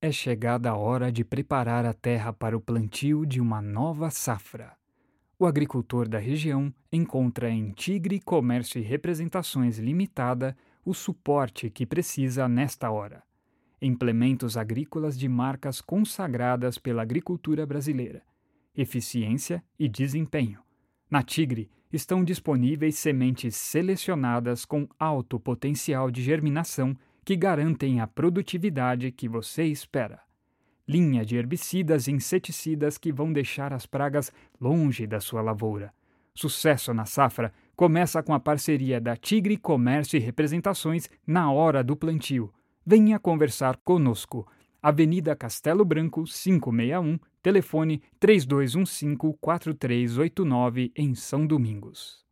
É chegada a hora de preparar a terra para o plantio de uma nova safra. O agricultor da região encontra em Tigre Comércio e Representações Limitada o suporte que precisa nesta hora. Implementos agrícolas de marcas consagradas pela agricultura brasileira, eficiência e desempenho. Na Tigre estão disponíveis sementes selecionadas com alto potencial de germinação que garantem a produtividade que você espera. Linha de herbicidas e inseticidas que vão deixar as pragas longe da sua lavoura. Sucesso na safra começa com a parceria da Tigre Comércio e Representações na hora do plantio. Venha conversar conosco. Avenida Castelo Branco, 561, telefone 3215-4389, em São Domingos.